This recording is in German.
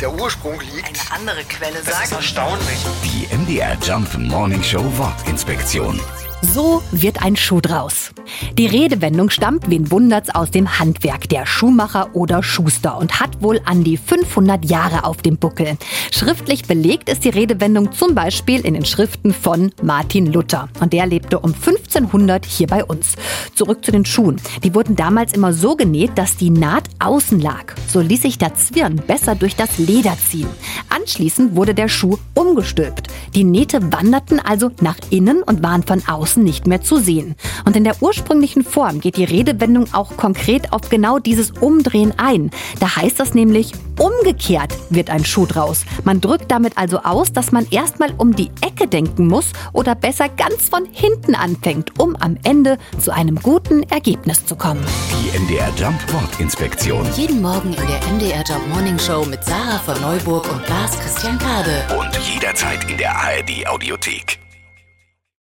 der Ursprung liegt. Eine andere Quelle Das ist sagt. erstaunlich. Die MDR Jump Morning Show Wortinspektion. So wird ein Schuh draus. Die Redewendung stammt, wen wundert's, aus dem Handwerk der Schuhmacher oder Schuster und hat wohl an die 500 Jahre auf dem Buckel. Schriftlich belegt ist die Redewendung zum Beispiel in den Schriften von Martin Luther. Und der lebte um 1500 hier bei uns. Zurück zu den Schuhen. Die wurden damals immer so genäht, dass die Naht außen lag. So ließ sich der Zwirn besser durch das Leder ziehen. Anschließend wurde der Schuh umgestülpt. Die Nähte wanderten also nach innen und waren von außen nicht mehr zu sehen. Und in der ursprünglichen Form geht die Redewendung auch konkret auf genau dieses Umdrehen ein. Da heißt das nämlich, umgekehrt wird ein Schuh draus. Man drückt damit also aus, dass man erstmal um die Ecke denken muss oder besser ganz von hinten anfängt, um am Ende zu einem guten Ergebnis zu kommen. Die MDR Jump Wortinspektion. Jeden Morgen in der MDR Job Morning Show mit Sarah von Neuburg und Lars Christian Kade. Und jederzeit in der ARD Audiothek.